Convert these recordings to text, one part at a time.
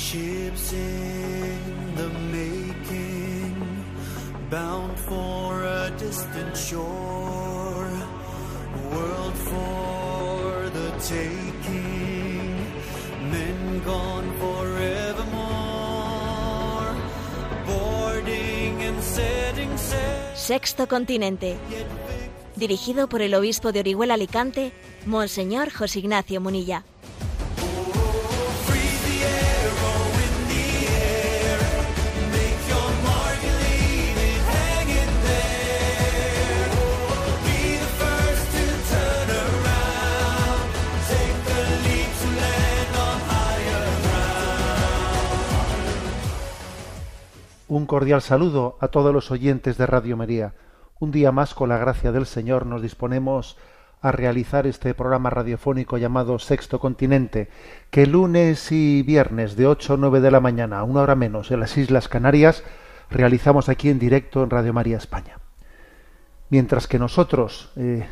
Ships in the making, bound for a distant shore, world for the taking, men gone forevermore, boarding and setting sail. Sexto Continente. Dirigido por el obispo de Orihuela Alicante, Monseñor José Ignacio Munilla. Un cordial saludo a todos los oyentes de Radio María. Un día más, con la gracia del Señor, nos disponemos a realizar este programa radiofónico llamado Sexto Continente, que lunes y viernes de 8 a 9 de la mañana, una hora menos, en las Islas Canarias, realizamos aquí en directo en Radio María España. Mientras que nosotros eh,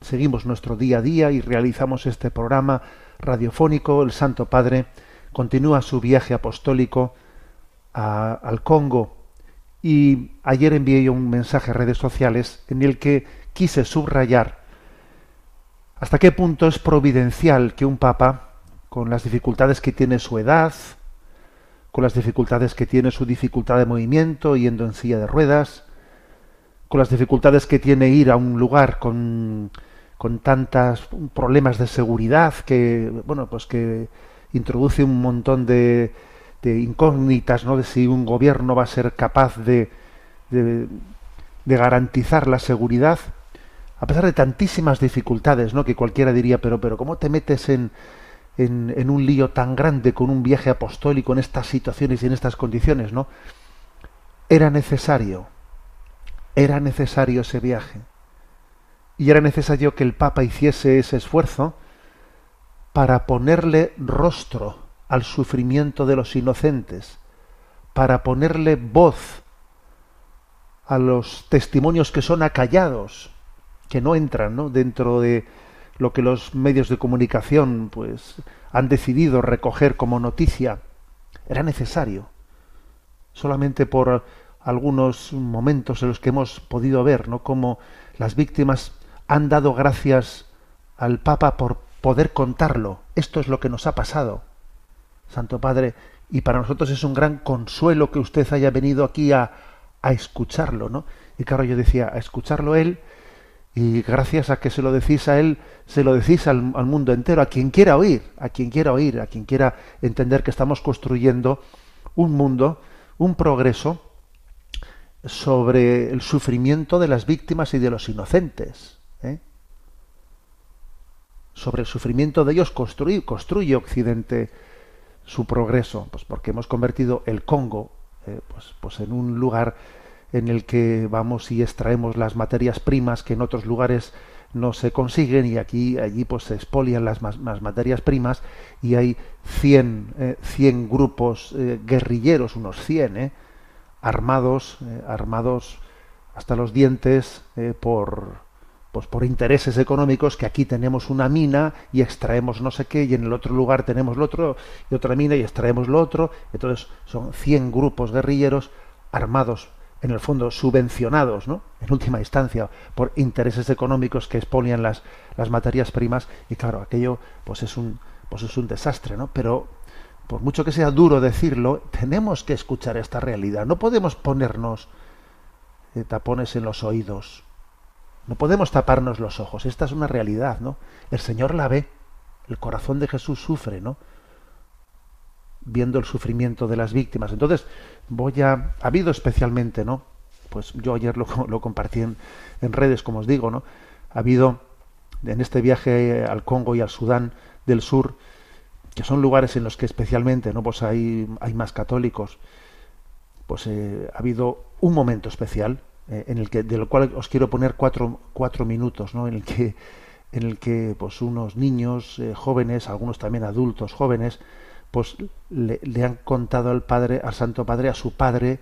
seguimos nuestro día a día y realizamos este programa radiofónico, el Santo Padre continúa su viaje apostólico a- al Congo. Y ayer envié yo un mensaje a redes sociales en el que quise subrayar hasta qué punto es providencial que un papa, con las dificultades que tiene su edad, con las dificultades que tiene su dificultad de movimiento yendo en silla de ruedas, con las dificultades que tiene ir a un lugar con, con tantos problemas de seguridad que, bueno, pues que introduce un montón de, de incógnitas, ¿no? De si un gobierno va a ser capaz de, de, de garantizar la seguridad, a pesar de tantísimas dificultades, ¿no? Que cualquiera diría, pero, pero ¿cómo te metes en, en, en un lío tan grande con un viaje apostólico en estas situaciones y en estas condiciones, ¿no? Era necesario, era necesario ese viaje. Y era necesario que el Papa hiciese ese esfuerzo para ponerle rostro al sufrimiento de los inocentes, para ponerle voz a los testimonios que son acallados, que no entran ¿no? dentro de lo que los medios de comunicación pues han decidido recoger como noticia. Era necesario. Solamente por algunos momentos en los que hemos podido ver ¿no? cómo las víctimas han dado gracias al Papa por poder contarlo. Esto es lo que nos ha pasado. Santo Padre, y para nosotros es un gran consuelo que usted haya venido aquí a, a escucharlo, ¿no? Y claro, yo decía, a escucharlo él, y gracias a que se lo decís a él, se lo decís al, al mundo entero, a quien quiera oír, a quien quiera oír, a quien quiera entender que estamos construyendo un mundo, un progreso sobre el sufrimiento de las víctimas y de los inocentes. ¿eh? Sobre el sufrimiento de ellos construye, construye Occidente su progreso, pues porque hemos convertido el Congo eh, pues, pues en un lugar en el que vamos y extraemos las materias primas que en otros lugares no se consiguen y aquí allí pues se expolian las, las materias primas y hay 100, eh, 100 grupos eh, guerrilleros, unos 100, eh, armados, armados hasta los dientes por pues por intereses económicos que aquí tenemos una mina y extraemos no sé qué y en el otro lugar tenemos lo otro y otra mina y extraemos lo otro. Entonces son 100 grupos guerrilleros armados en el fondo subvencionados no en última instancia por intereses económicos que expolian las las materias primas. Y claro aquello pues es un pues es un desastre no pero por mucho que sea duro decirlo tenemos que escuchar esta realidad. No podemos ponernos eh, tapones en los oídos no podemos taparnos los ojos. Esta es una realidad, ¿no? El Señor la ve. El corazón de Jesús sufre, ¿no? Viendo el sufrimiento de las víctimas. Entonces, voy a. Ha habido especialmente, ¿no? Pues yo ayer lo, lo compartí en, en redes, como os digo, ¿no? Ha habido en este viaje al Congo y al Sudán del Sur, que son lugares en los que especialmente, ¿no? Pues hay, hay más católicos. Pues eh, ha habido un momento especial eh, en el que de lo cual os quiero poner cuatro, cuatro minutos no en el que en el que pues unos niños eh, jóvenes algunos también adultos jóvenes pues le, han contado al padre al santo padre a su padre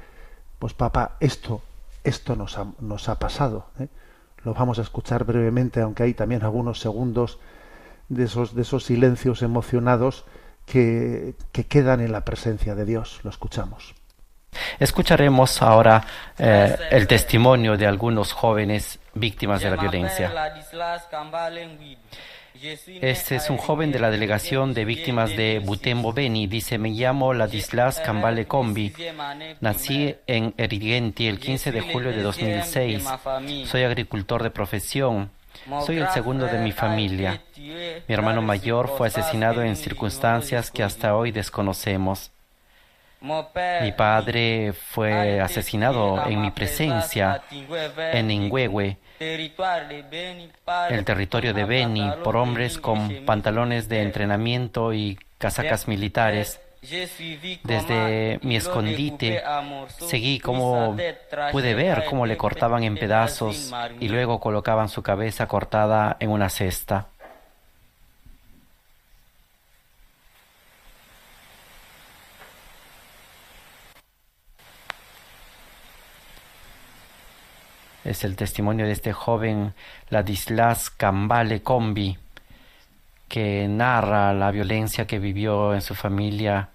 pues papá esto esto nos ha, nos ha pasado ¿eh? lo vamos a escuchar brevemente aunque hay también algunos segundos de esos de esos silencios emocionados que, que quedan en la presencia de Dios. Lo escuchamos. Escucharemos ahora eh, el testimonio de algunos jóvenes víctimas de la violencia. Este es un joven de la delegación de víctimas de Butembo Beni. Dice, me llamo Ladislas Cambale Combi. Nací en Erigenti el 15 de julio de 2006. Soy agricultor de profesión. Soy el segundo de mi familia. Mi hermano mayor fue asesinado en circunstancias que hasta hoy desconocemos. Mi padre fue asesinado en mi presencia en Ingüehue, el territorio de Beni, por hombres con pantalones de entrenamiento y casacas militares. Desde mi escondite seguí como pude ver cómo le cortaban en pedazos y luego colocaban su cabeza cortada en una cesta. Es el testimonio de este joven Ladislas Cambale Combi, que narra la violencia que vivió en su familia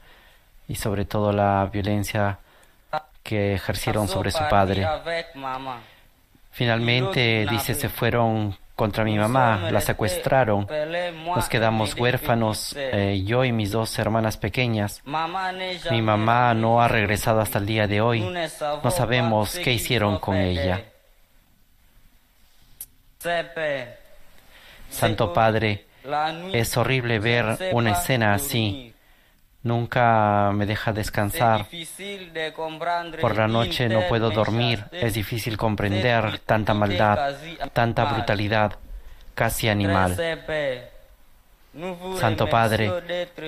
y sobre todo la violencia que ejercieron sobre su padre. Finalmente, dice, se fueron contra mi mamá, la secuestraron, nos quedamos huérfanos, eh, yo y mis dos hermanas pequeñas. Mi mamá no ha regresado hasta el día de hoy, no sabemos qué hicieron con ella. Santo Padre, es horrible ver una escena así. Nunca me deja descansar. Por la noche no puedo dormir. Es difícil comprender tanta maldad, tanta brutalidad, casi animal. Santo Padre,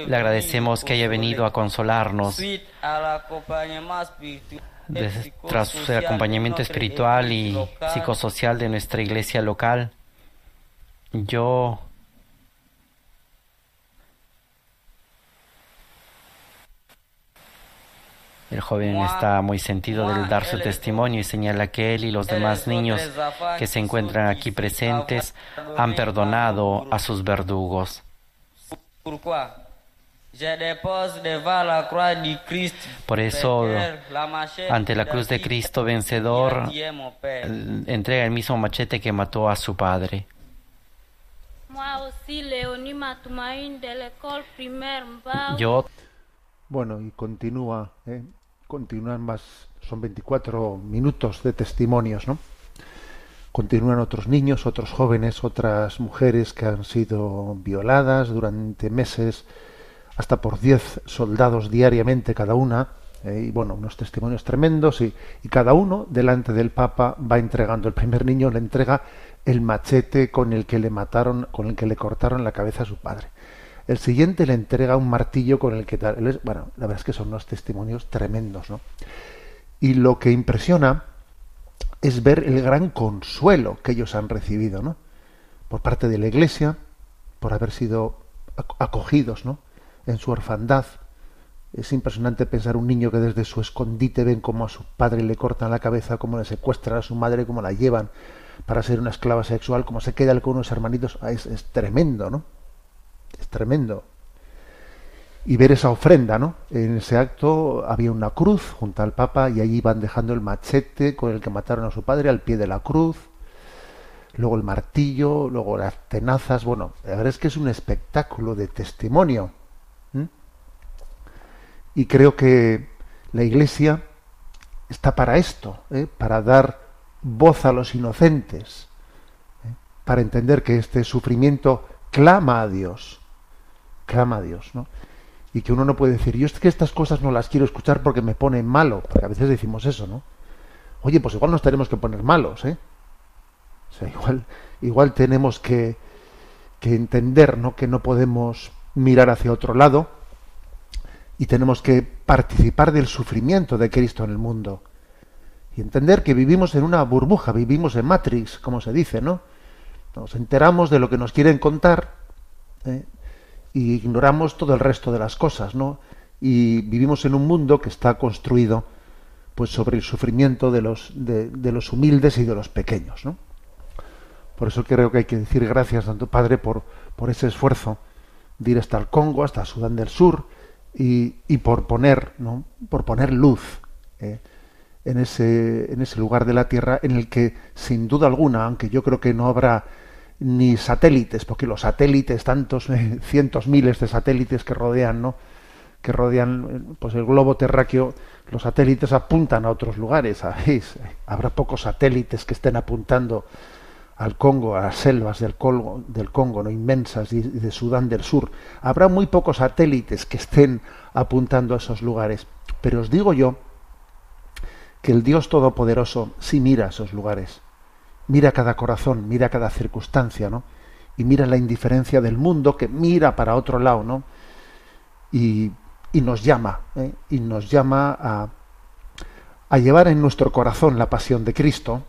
le agradecemos que haya venido a consolarnos. De- tras el acompañamiento espiritual y psicosocial de nuestra iglesia local, yo El joven está muy sentido del dar su testimonio y señala que él y los demás niños que se encuentran aquí presentes han perdonado a sus verdugos. Por eso, ante la cruz de Cristo vencedor, entrega el mismo machete que mató a su padre. Yo Bueno, y continúa, ¿eh? continúan más, son 24 minutos de testimonios, ¿no? Continúan otros niños, otros jóvenes, otras mujeres que han sido violadas durante meses, hasta por 10 soldados diariamente cada una, ¿eh? y bueno, unos testimonios tremendos, y, y cada uno delante del Papa va entregando. El primer niño le entrega el machete con el que le mataron, con el que le cortaron la cabeza a su padre. El siguiente le entrega un martillo con el que tal. Bueno, la verdad es que son unos testimonios tremendos, ¿no? Y lo que impresiona es ver el gran consuelo que ellos han recibido, ¿no? Por parte de la Iglesia, por haber sido ac- acogidos, ¿no? En su orfandad. Es impresionante pensar un niño que desde su escondite ven cómo a su padre le cortan la cabeza, cómo le secuestran a su madre, cómo la llevan para ser una esclava sexual, cómo se queda con unos hermanitos. Ah, Es, es tremendo, ¿no? Es tremendo. Y ver esa ofrenda, ¿no? En ese acto había una cruz junto al Papa y allí iban dejando el machete con el que mataron a su padre al pie de la cruz, luego el martillo, luego las tenazas. Bueno, la verdad es que es un espectáculo de testimonio. ¿M? Y creo que la Iglesia está para esto, ¿eh? para dar voz a los inocentes, ¿eh? para entender que este sufrimiento clama a Dios, clama a Dios, ¿no? Y que uno no puede decir, yo es que estas cosas no las quiero escuchar porque me ponen malo, porque a veces decimos eso, ¿no? Oye, pues igual nos tenemos que poner malos, ¿eh? O sea, igual, igual tenemos que, que entender, ¿no? Que no podemos mirar hacia otro lado y tenemos que participar del sufrimiento de Cristo en el mundo y entender que vivimos en una burbuja, vivimos en Matrix, como se dice, ¿no? Nos enteramos de lo que nos quieren contar ¿eh? y ignoramos todo el resto de las cosas, ¿no? Y vivimos en un mundo que está construido pues sobre el sufrimiento de los, de, los humildes y de los pequeños, ¿no? Por eso creo que hay que decir gracias, Santo Padre, por, por ese esfuerzo de ir hasta el Congo, hasta Sudán del Sur, y, y por poner, ¿no? por poner luz eh, en, ese, en ese lugar de la Tierra en el que, sin duda alguna, aunque yo creo que no habrá ni satélites, porque los satélites, tantos cientos miles de satélites que rodean, ¿no? que rodean pues el globo terráqueo, los satélites apuntan a otros lugares, ¿sabéis? Habrá pocos satélites que estén apuntando al Congo, a las selvas del Congo, ¿no? inmensas y de Sudán del Sur. Habrá muy pocos satélites que estén apuntando a esos lugares. Pero os digo yo que el Dios Todopoderoso sí mira esos lugares. Mira cada corazón, mira cada circunstancia, ¿no? Y mira la indiferencia del mundo que mira para otro lado, ¿no? Y, nos llama, ¿eh? y nos llama a, a llevar en nuestro corazón la pasión de Cristo,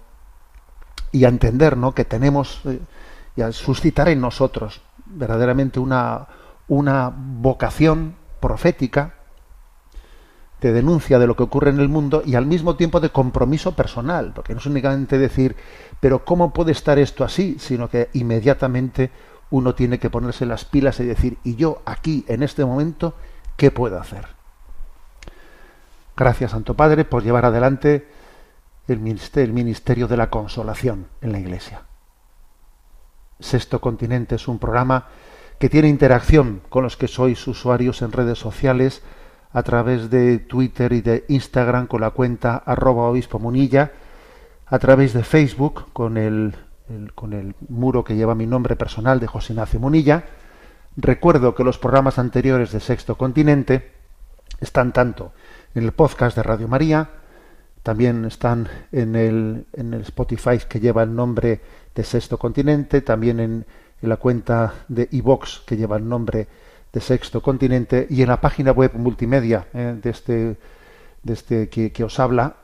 y a entender ¿no? que tenemos eh, y a suscitar en nosotros verdaderamente una, una vocación profética de denuncia de lo que ocurre en el mundo y al mismo tiempo de compromiso personal, porque no es únicamente decir, pero ¿cómo puede estar esto así? sino que inmediatamente uno tiene que ponerse las pilas y decir, ¿y yo aquí, en este momento, qué puedo hacer? Gracias, Santo Padre, por llevar adelante el ministerio, de la consolación en la Iglesia. Sexto Continente es un programa que tiene interacción con los que sois usuarios en redes sociales a través de Twitter y de Instagram con la cuenta arroba obispo munilla, a través de Facebook con el, el, con el muro que lleva mi nombre personal de José Ignacio Munilla. Recuerdo que los programas anteriores de Sexto Continente están tanto en el podcast de Radio María, también están en el, en el Spotify que lleva el nombre de Sexto Continente, también en, la cuenta de iVox que lleva el nombre de Sexto Continente y en la página web multimedia eh, de este, de este que, os habla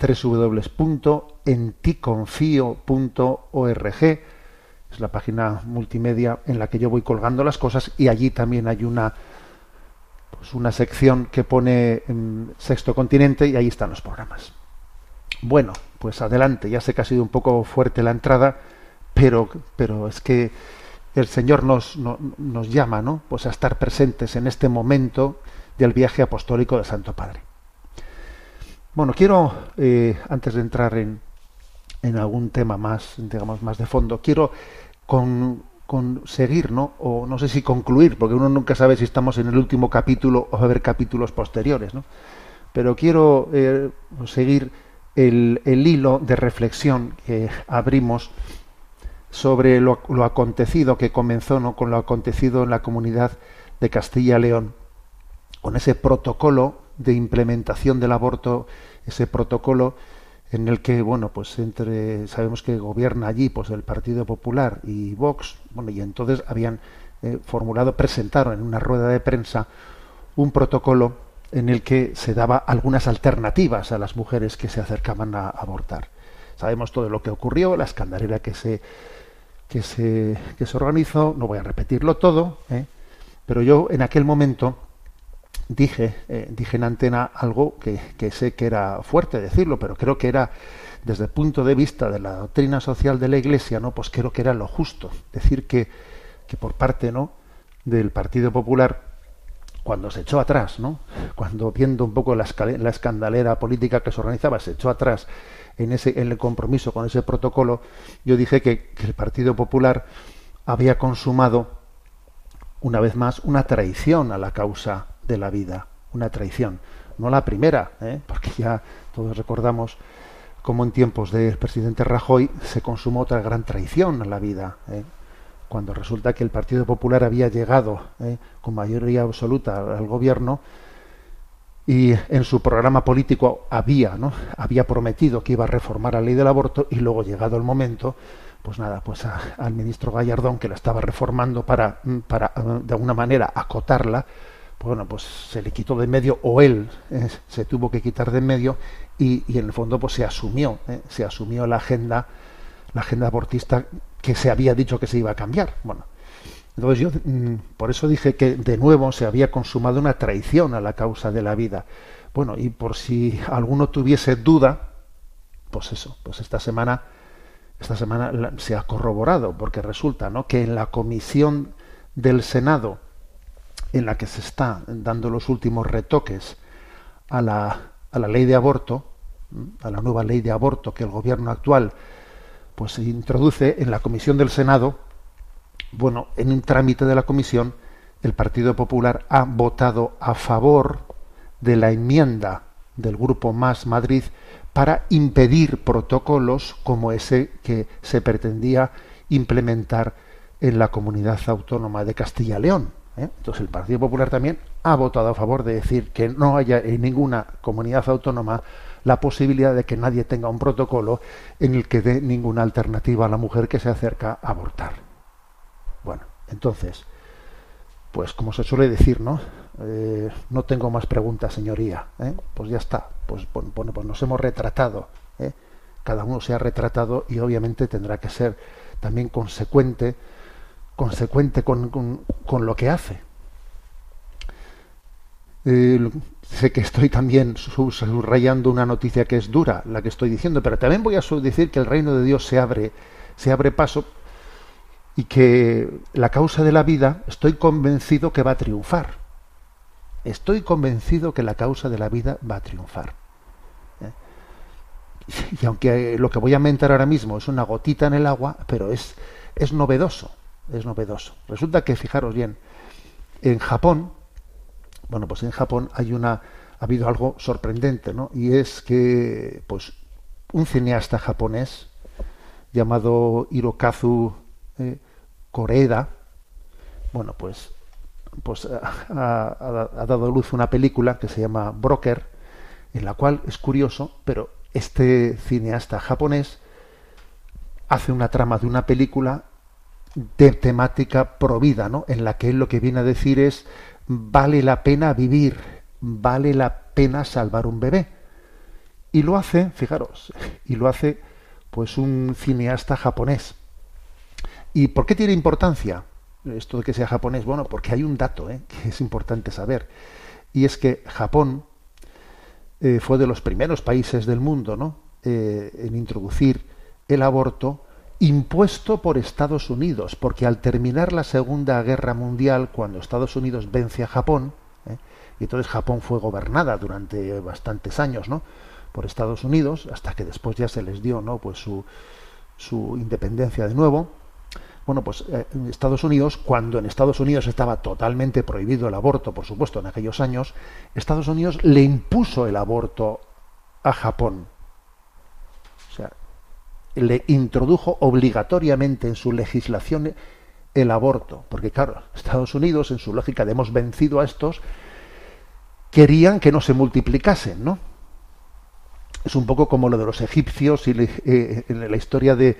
www.enticonfio.org es la página multimedia en la que yo voy colgando las cosas y allí también hay una pues una sección que pone en Sexto Continente y ahí están los programas. Bueno, pues adelante, ya sé que ha sido un poco fuerte la entrada, pero, pero es que el Señor nos, no, nos llama ¿no? pues a estar presentes en este momento del viaje apostólico del Santo Padre. Bueno, quiero, eh, antes de entrar en, en algún tema más, digamos, más de fondo, quiero con, conseguir, ¿no? O no sé si concluir, porque uno nunca sabe si estamos en el último capítulo o va a haber capítulos posteriores, ¿no? Pero quiero eh, seguir el, hilo de reflexión que abrimos sobre lo, acontecido que comenzó ¿no? con lo acontecido en la comunidad de Castilla-León, con ese protocolo de implementación del aborto, ese protocolo en el que bueno pues entre sabemos que gobierna allí pues el Partido Popular y Vox bueno y entonces habían eh, formulado presentaron en una rueda de prensa un protocolo en el que se daba algunas alternativas a las mujeres que se acercaban a abortar. Sabemos todo lo que ocurrió, la escandalera que se que se, que se organizó, no voy a repetirlo todo, ¿eh? pero yo en aquel momento dije, eh, dije en antena algo que, sé que era fuerte decirlo, pero creo que era desde el punto de vista de la doctrina social de la Iglesia, no, pues creo que era lo justo decir que, que por parte no del Partido Popular cuando se echó atrás, ¿no? Cuando viendo un poco la, escandalera política que se organizaba, se echó atrás en ese en el compromiso con ese protocolo, yo dije que, que el Partido Popular había consumado una vez más una traición a la causa de la vida, una traición, no la primera, ¿eh? porque ya todos recordamos cómo en tiempos del presidente Rajoy se consumó otra gran traición a la vida, ¿eh? Cuando resulta que el Partido Popular había llegado eh, con mayoría absoluta al gobierno y en su programa político había, ¿no? había prometido que iba a reformar la ley del aborto y luego llegado el momento, pues nada, pues al ministro Gallardón que la estaba reformando para, para de alguna manera acotarla, pues bueno, pues se le quitó de medio o él eh, se tuvo que quitar de medio y, y, en el fondo pues se asumió, eh, se asumió la agenda la agenda abortista que se había dicho que se iba a cambiar. Bueno, entonces yo mm, por eso dije que de nuevo se había consumado una traición a la causa de la vida. Bueno, y por si alguno tuviese duda, pues eso, pues esta semana esta semana se ha corroborado porque resulta, ¿no? que en la comisión del Senado en la que se está dando los últimos retoques a la, a la ley de aborto, a la nueva ley de aborto que el gobierno actual pues introduce en la comisión del Senado, bueno, en un trámite de la comisión, el Partido Popular ha votado a favor de la enmienda del grupo Más Madrid para impedir protocolos como ese que se pretendía implementar en la comunidad autónoma de Castilla León. ¿eh? Entonces el Partido Popular también ha votado a favor de decir que no haya en ninguna comunidad autónoma la posibilidad de que nadie tenga un protocolo en el que dé ninguna alternativa a la mujer que se acerca a abortar. Bueno, entonces, pues como se suele decir, ¿no? Eh, no tengo más preguntas, señoría. ¿eh? Pues ya está. Pues, bueno, pues nos hemos retratado. ¿eh? Cada uno se ha retratado y obviamente tendrá que ser también consecuente, consecuente con, con lo que hace. Eh, sé que estoy también subrayando una noticia que es dura, la que estoy diciendo, pero también voy a decir que el reino de Dios se abre, se abre paso y que la causa de la vida estoy convencido que va a triunfar. Estoy convencido que la causa de la vida va a triunfar. ¿eh? Y aunque lo que voy a mentar ahora mismo es una gotita en el agua, pero es, es novedoso, es novedoso. Resulta que, fijaros bien, en Japón, bueno, pues en Japón hay una, ha habido algo sorprendente, ¿no? Y es que, pues, un cineasta japonés llamado Hirokazu eh, Koreeda, bueno, pues, pues ha, ha, dado luz una película que se llama Broker, en la cual es curioso, pero este cineasta japonés hace una trama de una película de temática provida, ¿no? En la que él lo que viene a decir es vale la pena vivir, vale la pena salvar un bebé. Y lo hace, fijaros, y lo hace pues un cineasta japonés. ¿Y por qué tiene importancia esto de que sea japonés? Bueno, porque hay un dato ¿eh? que es importante saber. Y es que Japón eh, fue de los primeros países del mundo ¿no? Eh, en introducir el aborto impuesto por Estados Unidos, porque al terminar la Segunda Guerra Mundial, cuando Estados Unidos vence a Japón, ¿eh? y entonces Japón fue gobernada durante bastantes años, ¿no? por Estados Unidos, hasta que después ya se les dio, ¿no? pues su, su independencia de nuevo. Bueno, pues eh, Estados Unidos, cuando en Estados Unidos estaba totalmente prohibido el aborto, por supuesto, en aquellos años, Estados Unidos le impuso el aborto a Japón le introdujo obligatoriamente en su legislación el aborto, porque claro, Estados Unidos, en su lógica de hemos vencido a estos, querían que no se multiplicasen, ¿no? Es un poco como lo de los egipcios y eh, en la historia de,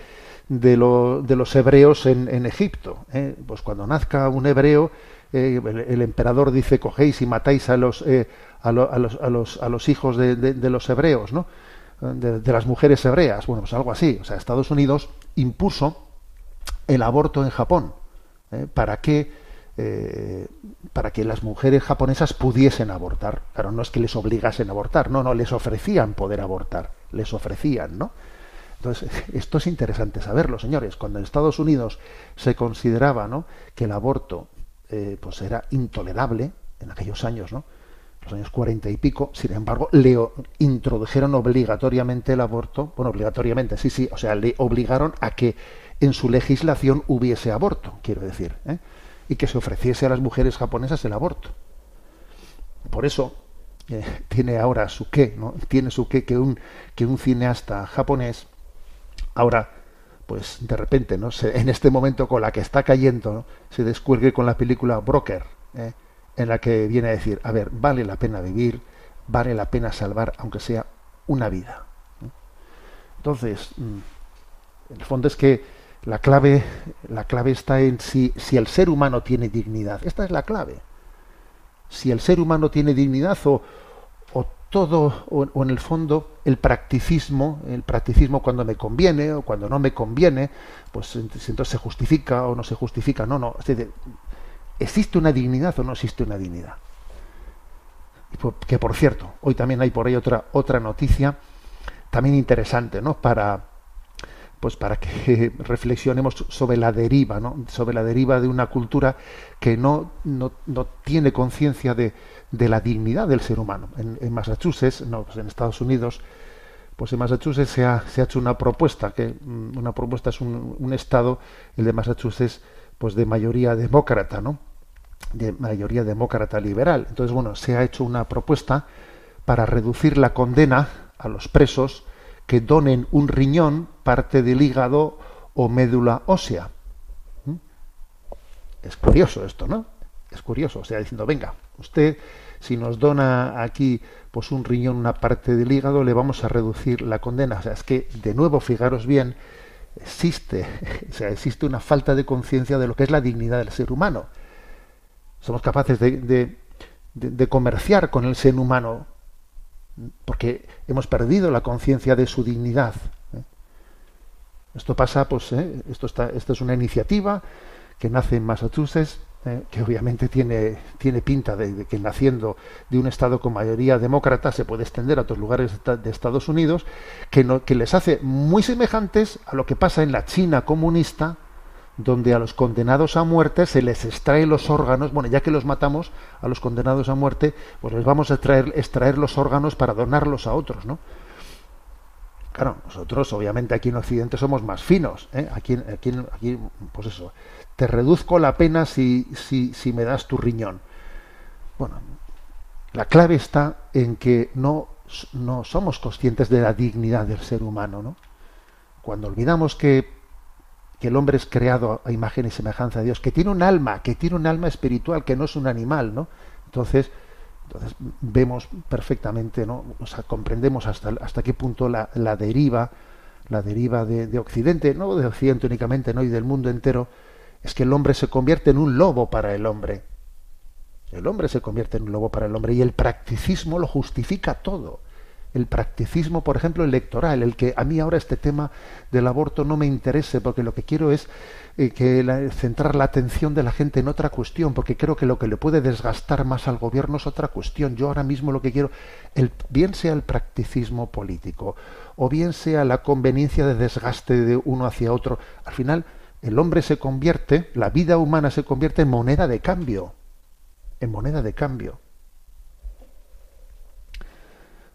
de, los hebreos en, Egipto. ¿eh? Pues cuando nazca un hebreo, eh, el, emperador dice cogéis y matáis a los, a, los, a, los, a los hijos de, de los hebreos, ¿no? De, las mujeres hebreas. Bueno, pues algo así. O sea, Estados Unidos impuso el aborto en Japón ¿eh? para que eh, para que las mujeres japonesas pudiesen abortar. Claro, no es que les obligasen a abortar, no, no, les ofrecían poder abortar, les ofrecían, ¿no? Entonces, esto es interesante saberlo, señores. Cuando en Estados Unidos se consideraba ¿no? que el aborto eh, pues era intolerable, en aquellos años, ¿no? Años cuarenta y pico, sin embargo, le introdujeron obligatoriamente el aborto, bueno, obligatoriamente, sí, sí, o sea, le obligaron a que en su legislación hubiese aborto, quiero decir, ¿eh? y que se ofreciese a las mujeres japonesas el aborto. Por eso eh, tiene ahora su qué, ¿no? Tiene su qué que un, que un cineasta japonés ahora pues de repente, ¿no? en este momento con la que está cayendo, se descuelgue con la película Broker, ¿eh? En la que viene a decir, a ver, vale la pena vivir, vale la pena salvar, aunque sea una vida. Entonces, mm, el fondo es que la clave, la clave está en si, si el ser humano tiene dignidad. Esta es la clave. Si el ser humano tiene dignidad o, o todo, o, en el fondo el practicismo, el practicismo cuando me conviene o cuando no me conviene, pues entonces se justifica o no se justifica. No, no. ¿Existe una dignidad o no existe una dignidad? Que por cierto, hoy también hay por ahí otra, otra noticia también interesante, ¿no? Para, pues para que reflexionemos sobre la deriva, ¿no? sobre la deriva de una cultura que no, no, no tiene conciencia de, de, la dignidad del ser humano. En, Massachusetts, no, pues en Estados Unidos, pues en Massachusetts se ha, se ha hecho una propuesta, que mm, una propuesta es un, estado, el de Massachusetts, pues de mayoría demócrata, ¿no? De mayoría demócrata liberal. Entonces, bueno, se ha hecho una propuesta para reducir la condena a los presos que donen un riñón, parte del hígado o médula ósea. ¿Mm? Es curioso esto, ¿no? Es curioso, o sea, diciendo, venga, usted si nos dona aquí pues un riñón, una parte del hígado, le vamos a reducir la condena. O sea, es que, de nuevo, fijaros bien, existe, o sea, existe una falta de conciencia de lo que es la dignidad del ser humano. Somos capaces de, de, comerciar con el ser humano porque hemos perdido la conciencia de su dignidad. ¿eh? Esto pasa, pues, ¿eh? esto, está, esto es una iniciativa que nace en Massachusetts, ¿eh? que obviamente tiene, tiene pinta de, que naciendo de un Estado con mayoría demócrata se puede extender a otros lugares de Estados Unidos, que, no, que les hace muy semejantes a lo que pasa en la China comunista, donde a los condenados a muerte se les extrae los órganos, bueno, ya que los matamos a los condenados a muerte, pues les vamos a extraer, extraer los órganos para donarlos a otros, ¿no? Claro, nosotros obviamente aquí en Occidente somos más finos, ¿eh? aquí, aquí, aquí, pues eso, te reduzco la pena si, si, si me das tu riñón. Bueno, la clave está en que no, no somos conscientes de la dignidad del ser humano, ¿no? Cuando olvidamos que que el hombre es creado a imagen y semejanza de Dios, que tiene un alma, que tiene un alma espiritual, que no es un animal, ¿no? Entonces, entonces vemos perfectamente, ¿no? O sea, comprendemos hasta, hasta qué punto la, la deriva, la deriva de, de, Occidente, no de Occidente únicamente, ¿no? y del mundo entero, es que el hombre se convierte en un lobo para el hombre. El hombre se convierte en un lobo para el hombre y el practicismo lo justifica todo el practicismo, por ejemplo, electoral, el que a mí ahora este tema del aborto no me interese, porque lo que quiero es eh, que centrar la atención de la gente en otra cuestión, porque creo que lo que le puede desgastar más al gobierno es otra cuestión. Yo ahora mismo lo que quiero, el, bien sea el practicismo político, o bien sea la conveniencia de desgaste de uno hacia otro, al final el hombre se convierte, la vida humana se convierte en moneda de cambio, en moneda de cambio.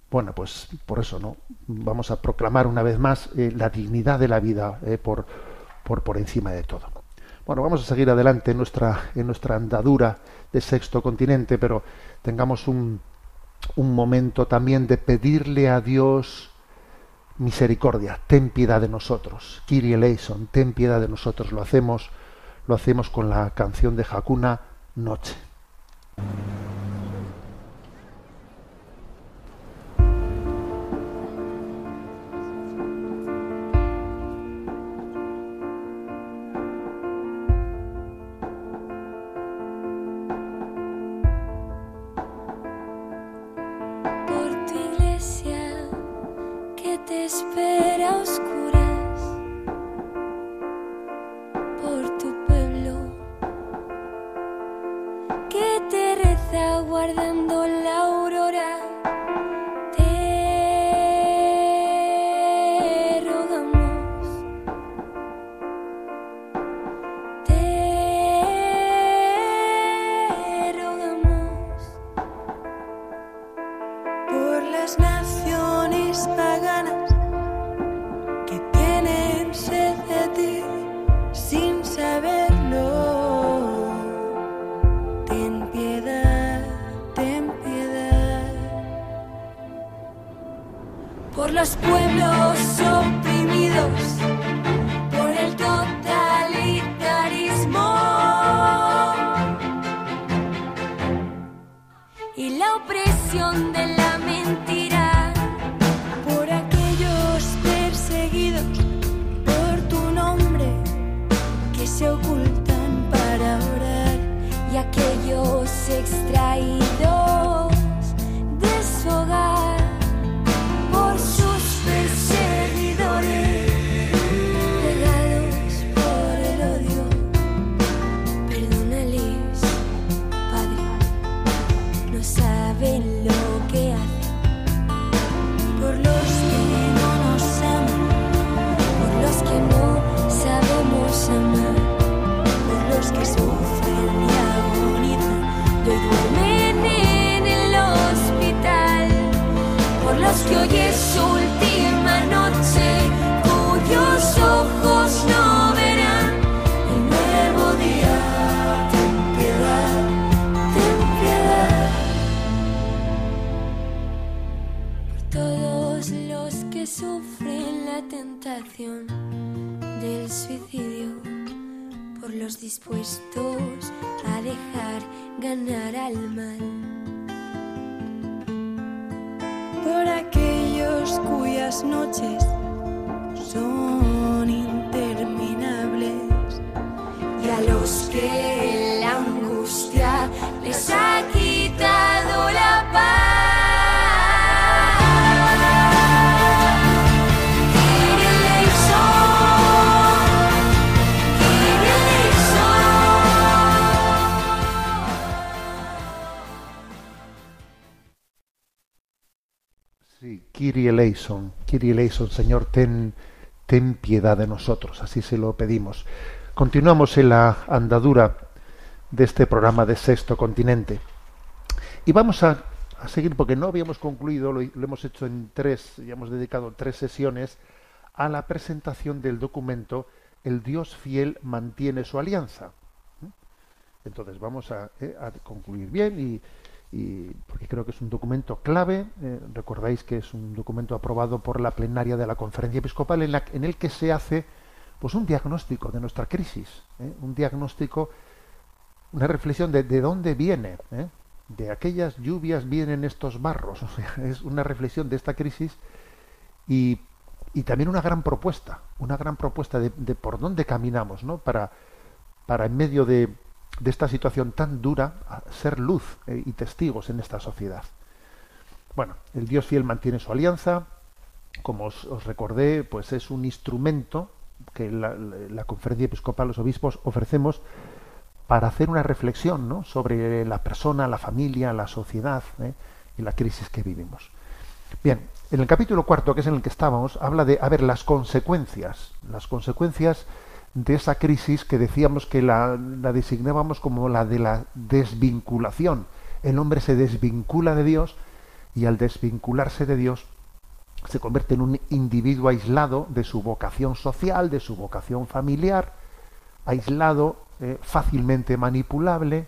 Bueno, pues por eso, ¿no? Vamos a proclamar una vez más eh, la dignidad de la vida eh, por, por, por encima de todo. Bueno, vamos a seguir adelante en nuestra, en nuestra andadura de sexto continente, pero tengamos un, un momento también de pedirle a Dios misericordia, ten piedad de nosotros. Kyrie eleison, ten piedad de nosotros. Lo hacemos, lo hacemos con la canción de Hakuna Noche. Eleison, Kyrie Señor, ten, ten piedad de nosotros, así se lo pedimos. Continuamos en la andadura de este programa de Sexto Continente. Y vamos a, a seguir, porque no habíamos concluido, lo, hemos hecho en tres, ya hemos dedicado tres sesiones a la presentación del documento El Dios fiel mantiene su alianza. Entonces vamos a, eh, a concluir bien y, y porque creo que es un documento clave. eh, recordáis que es un documento aprobado por la plenaria de la Conferencia Episcopal en, la- en el que se hace pues un diagnóstico de nuestra crisis, ¿eh? un diagnóstico, una reflexión de, de dónde viene, ¿eh? de aquellas lluvias vienen estos barros. O sea, es una reflexión de esta crisis y, también una gran propuesta, una gran propuesta de, de por dónde caminamos, ¿no? Para, para en medio de, de esta situación tan dura, ser luz eh, y testigos en esta sociedad. Bueno, el Dios fiel mantiene su alianza, como os, recordé, pues es un instrumento que la conferencia episcopal, los obispos, ofrecemos para hacer una reflexión ¿no? sobre la persona, la familia, la sociedad ¿eh? y la crisis que vivimos. Bien, en el capítulo cuarto, que es en el que estábamos, habla de, a ver, las consecuencias, las consecuencias de esa crisis que decíamos que la, designábamos como la de la desvinculación. El hombre se desvincula de Dios y al desvincularse de Dios se convierte en un individuo aislado de su vocación social, de su vocación familiar, aislado, eh, fácilmente manipulable,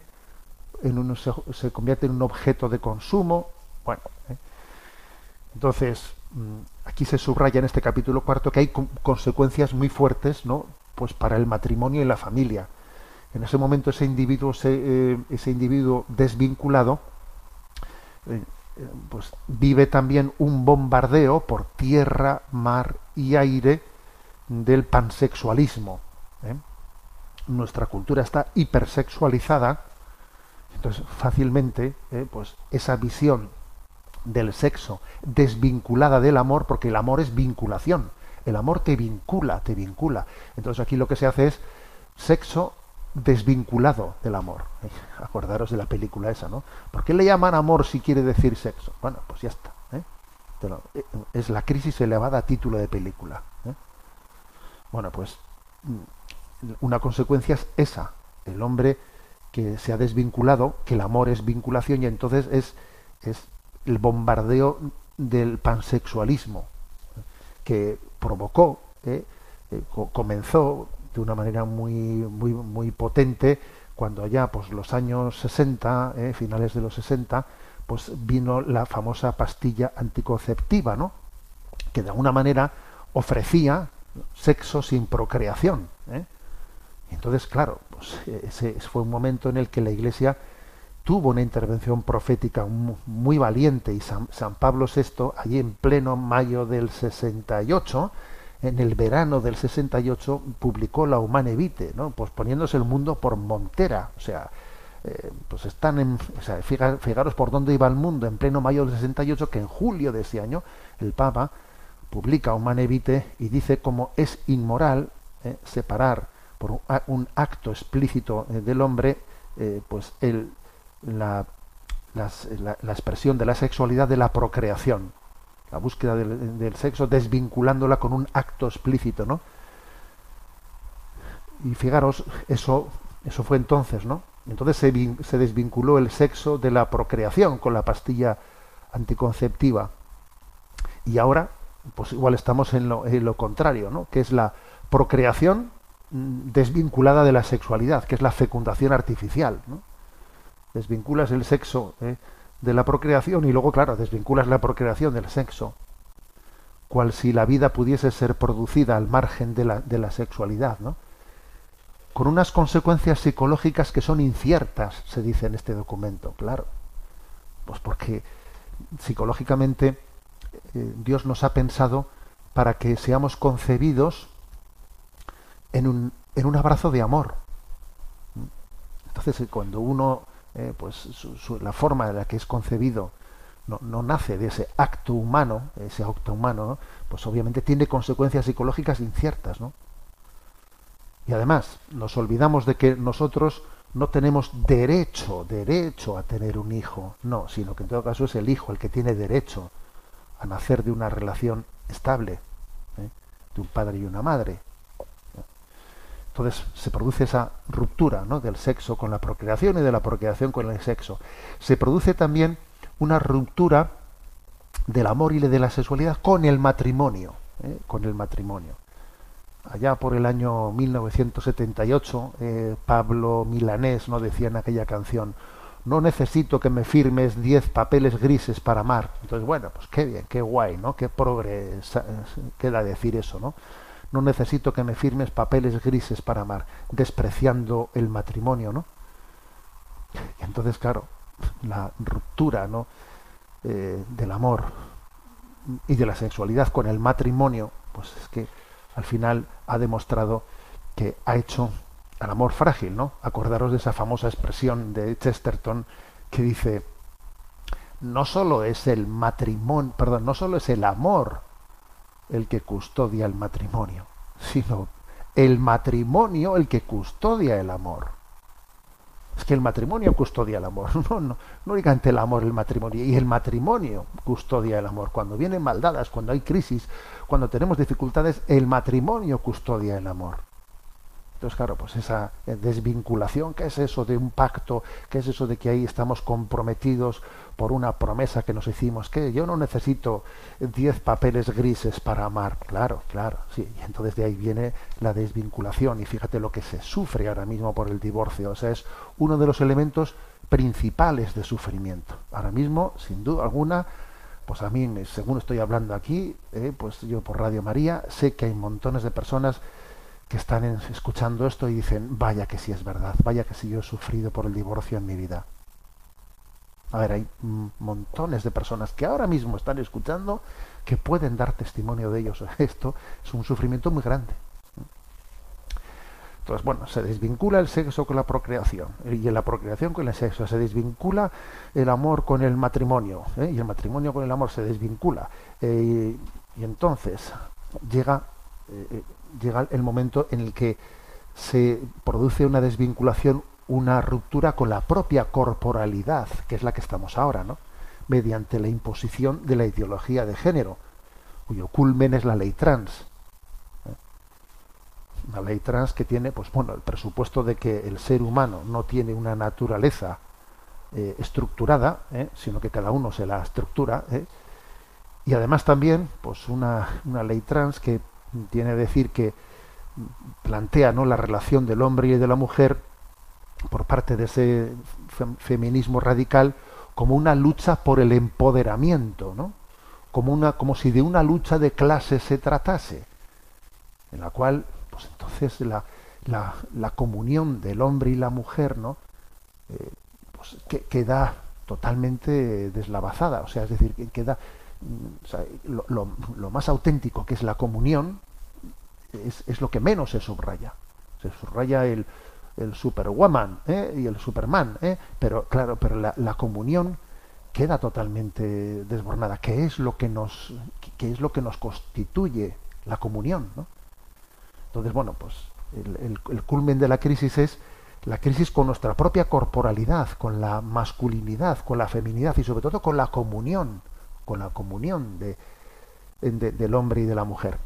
en un- se, convierte en un objeto de consumo. Bueno, eh. entonces mm, aquí se subraya en este capítulo cuarto que hay con- consecuencias muy fuertes, ¿no? Pues para el matrimonio y la familia. En ese momento ese individuo, eh, ese individuo desvinculado, eh, pues vive también un bombardeo por tierra, mar y aire del pansexualismo. ¿eh? Nuestra cultura está hipersexualizada, entonces fácilmente, pues esa visión del sexo desvinculada del amor, porque el amor es vinculación, el amor te vincula, te vincula. Entonces aquí lo que se hace es sexo desvinculado del amor. Acordaros de la película esa, ¿no? ¿Por qué le llaman amor si quiere decir sexo? Bueno, pues ya está. ¿eh? Eh, Es la crisis elevada a título de película. ¿eh? Bueno, pues mm, una consecuencia es esa. El hombre que se ha desvinculado, que el amor es vinculación y entonces es, es el bombardeo del pansexualismo que provocó, ¿eh? eh, co- comenzó de una manera muy, muy, muy potente cuando ya pues los años 60, ¿eh? finales de los 60, pues vino la famosa pastilla anticonceptiva, ¿no? que de alguna manera ofrecía sexo sin procreación. Entonces, claro, pues ese fue un momento en el que la Iglesia tuvo una intervención profética mu- muy valiente y San, Pablo VI, allí en pleno mayo del 68, en el verano del 68, publicó la Humane Vitae, ¿no? pues poniéndose el mundo por montera. O sea, eh, pues están en, fijaros por dónde iba el mundo en pleno mayo del 68, que en julio de ese año el Papa publica Humane Vitae y dice cómo es inmoral eh, separar por un, acto explícito eh, del hombre pues el, la, las- la- la expresión de la sexualidad de la procreación la búsqueda del, sexo desvinculándola con un acto explícito no y fijaros eso eso fue entonces no entonces se, se desvinculó el sexo de la procreación con la pastilla anticonceptiva. Y ahora pues igual estamos en lo, en lo contrario no que es la procreación mm, desvinculada de la sexualidad que es la fecundación artificial. Desvinculas el sexo ¿eh? de la procreación y luego claro desvinculas la procreación del sexo cual si la vida pudiese ser producida al margen de la, de la sexualidad, ¿no? con unas consecuencias psicológicas que son inciertas, se dice en este documento, claro. Pues porque psicológicamente eh, Dios nos ha pensado para que seamos concebidos en un, en un abrazo de amor. Entonces, eh, cuando uno, eh, pues la forma en la que es concebido no, nace de ese acto humano, ese acto humano, ¿no? pues obviamente tiene consecuencias psicológicas inciertas, ¿no? Y además, nos olvidamos de que nosotros no tenemos derecho, derecho a tener un hijo, no, sino que en todo caso es el hijo el que tiene derecho a nacer de una relación estable, ¿eh? de un padre y una madre. Entonces se produce esa ruptura ¿no? del sexo con la procreación y de la procreación con el sexo. Se produce también una ruptura del amor y de la sexualidad con el matrimonio, ¿eh? con el matrimonio allá por el año 1978, eh, Pablo Milanés no decía en aquella canción, no necesito que me firmes 10 papeles grises para amar. Entonces, bueno, pues qué bien, qué guay, ¿no? Qué progres queda decir eso, ¿no? No necesito que me firmes papeles grises para amar, despreciando el matrimonio, ¿no? Y entonces, claro, la ruptura, ¿no? Eh, del amor y de la sexualidad con el matrimonio, pues es que al final ha demostrado que ha hecho al amor frágil, ¿no? Acordaros de esa famosa expresión de Chesterton que dice no solo es el matrimonio, perdón, no solo es el amor el que custodia el matrimonio, sino el matrimonio el que custodia el amor. Es que el matrimonio custodia el amor, no, no, no únicamente el amor, el matrimonio, y el matrimonio custodia el amor. Cuando vienen maldadas, cuando hay crisis, cuando tenemos dificultades, el matrimonio custodia el amor. Claro, pues esa desvinculación, ¿qué es eso de un pacto? ¿Qué es eso de que ahí estamos comprometidos por una promesa que nos hicimos? Que yo no necesito diez papeles grises para amar. Claro, claro, sí. Y entonces de ahí viene la desvinculación. Y fíjate lo que se sufre ahora mismo por el divorcio. O sea, es uno de los elementos principales de sufrimiento. Ahora mismo, sin duda alguna, pues a mí, según estoy hablando aquí, eh, pues yo por Radio María, sé que hay montones de personas están escuchando esto y dicen, vaya que sí es verdad, vaya que sí yo he sufrido por el divorcio en mi vida. A ver, hay montones de personas que ahora mismo están escuchando que pueden dar testimonio de ellos. Esto es un sufrimiento muy grande. Entonces, bueno, se desvincula el sexo con la procreación y en la procreación con el sexo. Se desvincula el amor con el matrimonio ¿eh? y el matrimonio con el amor se desvincula. Eh, y, entonces llega, eh, llega el momento en el que se produce una desvinculación, una ruptura con la propia corporalidad, que es la que estamos ahora, ¿no? mediante la imposición de la ideología de género, cuyo culmen es la ley trans una ley trans que tiene, pues bueno, el presupuesto de que el ser humano no tiene una naturaleza eh, estructurada, ¿eh? sino que cada uno se la estructura, ¿eh? y además también, pues una, una ley trans que tiene que decir que plantea no la relación del hombre y de la mujer por parte de ese fem feminismo radical como una lucha por el empoderamiento, ¿no? Como una, como si de una lucha de clases se tratase, en la cual pues entonces la, la, la, comunión del hombre y la mujer no eh, pues que, queda totalmente deslavazada o sea es decir que queda lo, lo, lo, más auténtico que es la comunión es, es, lo que menos se subraya se subraya el, el superwoman ¿eh? y el superman ¿eh? pero claro pero la, comunión queda totalmente desbornada qué es lo que nos qué es lo que nos constituye la comunión. Entonces, bueno, pues el, culmen de la crisis es la crisis con nuestra propia corporalidad, con la masculinidad, con la feminidad y sobre todo con la comunión, con la comunión de, del hombre y de la mujer.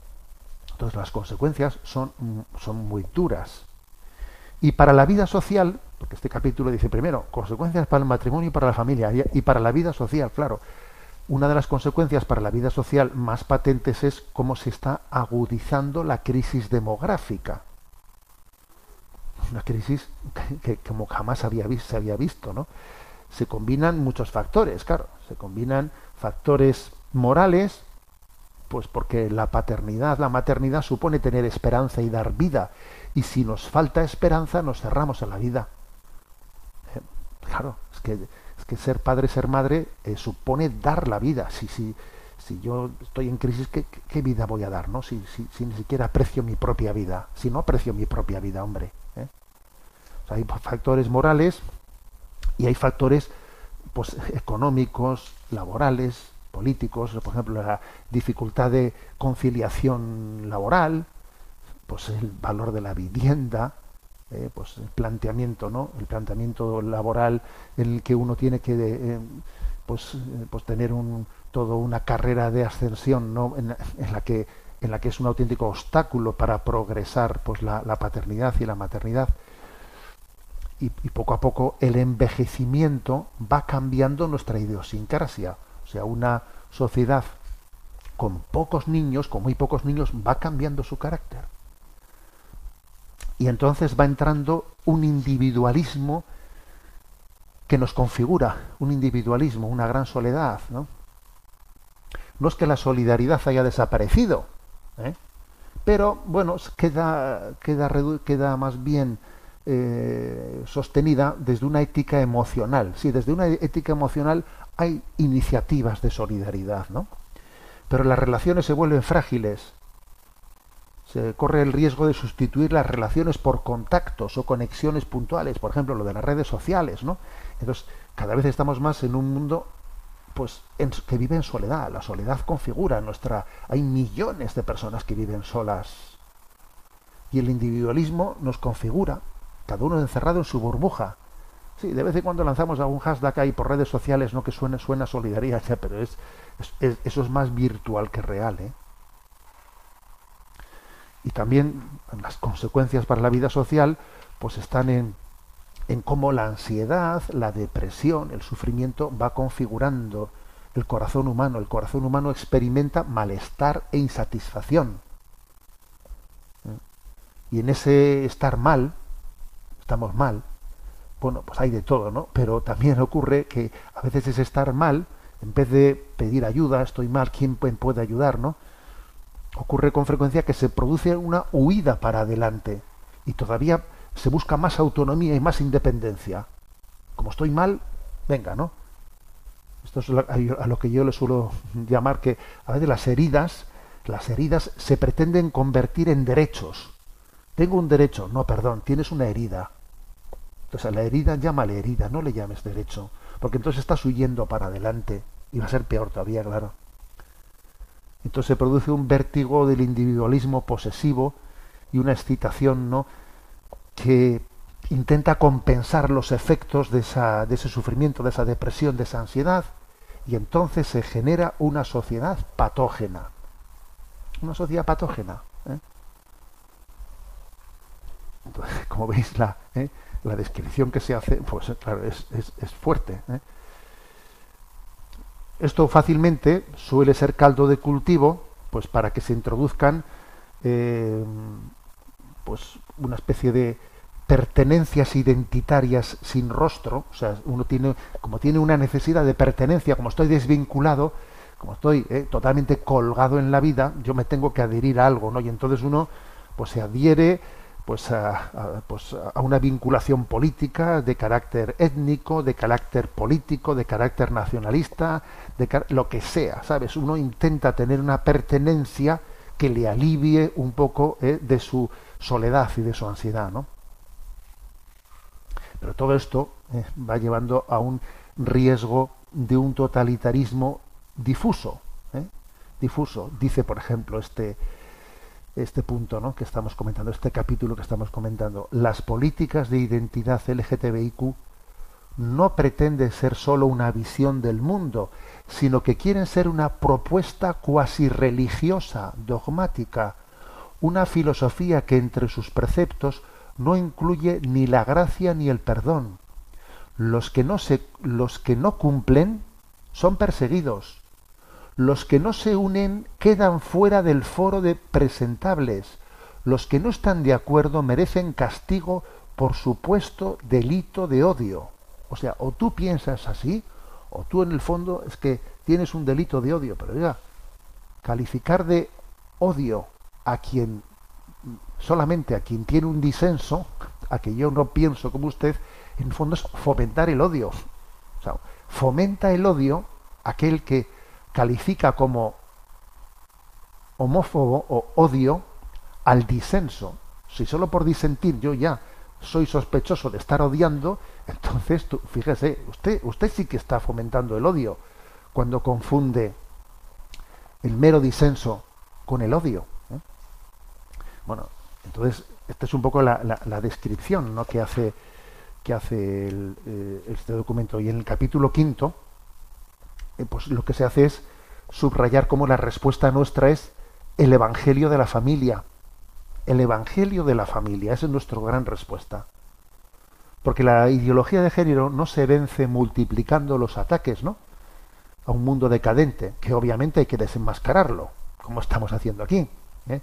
Entonces las consecuencias son, son muy duras. Y para la vida social, porque este capítulo dice primero, consecuencias para el matrimonio y para la familia, y para la vida social, claro, una de las consecuencias para la vida social más patentes es cómo se está agudizando la crisis demográfica. Una crisis que, como jamás se había visto, ¿no? Se combinan muchos factores, claro, se combinan factores morales Pues porque la paternidad, la maternidad supone tener esperanza y dar vida. Y si nos falta esperanza, nos cerramos a la vida. Eh, claro, es que, es que ser padre, ser madre, eh, supone dar la vida. Si, si, si yo estoy en crisis, ¿qué, qué- vida voy a dar? ¿no? Si, si, si ni siquiera aprecio mi propia vida. Si no aprecio mi propia vida, hombre. ¿eh? Hay factores morales y hay factores pues, económicos, laborales, políticos, por ejemplo, la dificultad de conciliación laboral, pues el valor de la vivienda, eh, pues el planteamiento, ¿no? El planteamiento laboral en el que uno tiene que eh, pues, eh, pues tener un, todo una carrera de ascensión, ¿no? En, la que en la que es un auténtico obstáculo para progresar pues la, la paternidad y la maternidad y, y poco a poco el envejecimiento va cambiando nuestra idiosincrasia. Sea, una sociedad con pocos niños, con muy pocos niños, va cambiando su carácter. Y entonces va entrando un individualismo que nos configura, un individualismo, una gran soledad, ¿no? No es que la solidaridad haya desaparecido, ¿eh? pero bueno, queda, queda, queda más bien eh, sostenida desde una ética emocional. Sí, desde una ética emocional hay iniciativas de solidaridad, ¿no? Pero las relaciones se vuelven frágiles. Se corre el riesgo de sustituir las relaciones por contactos o conexiones puntuales, por ejemplo, lo de las redes sociales, ¿no? Entonces, cada vez estamos más en un mundo pues que vive en soledad. La soledad configura nuestra. Hay millones de personas que viven solas. Y el individualismo nos configura, cada uno encerrado en su burbuja. Sí, de vez en cuando lanzamos algún hashtag ahí por redes sociales, no que suene, suena solidaridad, ya, pero es- eso es más virtual que real, ¿eh? Y también las consecuencias para la vida social, pues están en, en cómo la ansiedad, la depresión, el sufrimiento va configurando el corazón humano. El corazón humano experimenta malestar e insatisfacción. ¿Eh? Y en ese estar mal, estamos mal, bueno, pues hay de todo, ¿no? Pero también ocurre que a veces ese estar mal, en vez de pedir ayuda, estoy mal, ¿quién pu- puede ayudar, no? Ocurre con frecuencia que se produce una huida para adelante y todavía se busca más autonomía y más independencia. Como estoy mal, venga, ¿no? Esto es a lo que yo le suelo llamar que a veces las heridas, las heridas se pretenden convertir en derechos. Tengo un derecho, no, perdón, tienes una herida. Entonces a la herida llámale herida, no le llames derecho, porque entonces estás huyendo para adelante y va a ser peor todavía, claro. Entonces se produce un vértigo del individualismo posesivo y una excitación, ¿no? que intenta compensar los efectos de, esa, de ese sufrimiento, de esa depresión, de esa ansiedad, y entonces se genera una sociedad patógena. Una sociedad patógena. ¿eh? Entonces, como veis, la, ¿eh? la descripción que se hace, pues claro, es, es- es fuerte. ¿eh? Esto fácilmente suele ser caldo de cultivo, pues para que se introduzcan eh, pues una especie de pertenencias identitarias sin rostro, o sea, uno tiene, como tiene una necesidad de pertenencia, como estoy desvinculado, como estoy totalmente colgado en la vida, yo me tengo que adherir a algo, ¿no? Y entonces uno pues se adhiere pues a, a- pues a una vinculación política de carácter étnico, de carácter político, de carácter nacionalista, de lo que sea, ¿sabes? Uno intenta tener una pertenencia que le alivie un poco eh, de su soledad y de su ansiedad, ¿no? Pero todo esto eh, va llevando a un riesgo de un totalitarismo difuso, ¿eh? difuso. Dice, por ejemplo, este este punto ¿no? que estamos comentando, este capítulo que estamos comentando, las políticas de identidad LGTBIQ no pretenden ser sólo una visión del mundo, sino que quieren ser una propuesta cuasi religiosa, dogmática, una filosofía que entre sus preceptos no incluye ni la gracia ni el perdón. Los que no se, los que no cumplen son perseguidos. Los que no se unen quedan fuera del foro de presentables. Los que no están de acuerdo merecen castigo por supuesto delito de odio. O sea, o tú piensas así, o tú en el fondo es que tienes un delito de odio, pero ya, calificar de odio a quien solamente a quien tiene un disenso, a que yo no pienso como usted, en el fondo es fomentar el odio. O sea, fomenta el odio aquel que califica como homófobo o odio al disenso. Si solo por disentir yo ya soy sospechoso de estar odiando, entonces tú, fíjese, usted, usted sí que está fomentando el odio cuando confunde el mero disenso con el odio. ¿eh? Bueno, entonces esta es un poco la, la- la descripción ¿no? que hace que hace el, eh, este documento y en el capítulo quinto pues lo que se hace es subrayar cómo la respuesta nuestra es el evangelio de la familia el evangelio de la familia esa es nuestra gran respuesta porque la ideología de género no se vence multiplicando los ataques no a un mundo decadente que obviamente hay que desenmascararlo como estamos haciendo aquí ¿eh?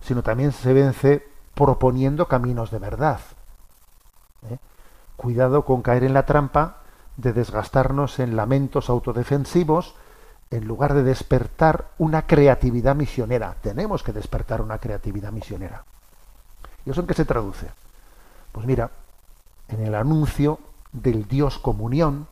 sino también se vence proponiendo caminos de verdad ¿eh? cuidado con caer en la trampa de desgastarnos en lamentos autodefensivos en lugar de despertar una creatividad misionera. Tenemos que despertar una creatividad misionera. ¿Y eso en qué se traduce? Pues mira, en el anuncio del Dios comunión,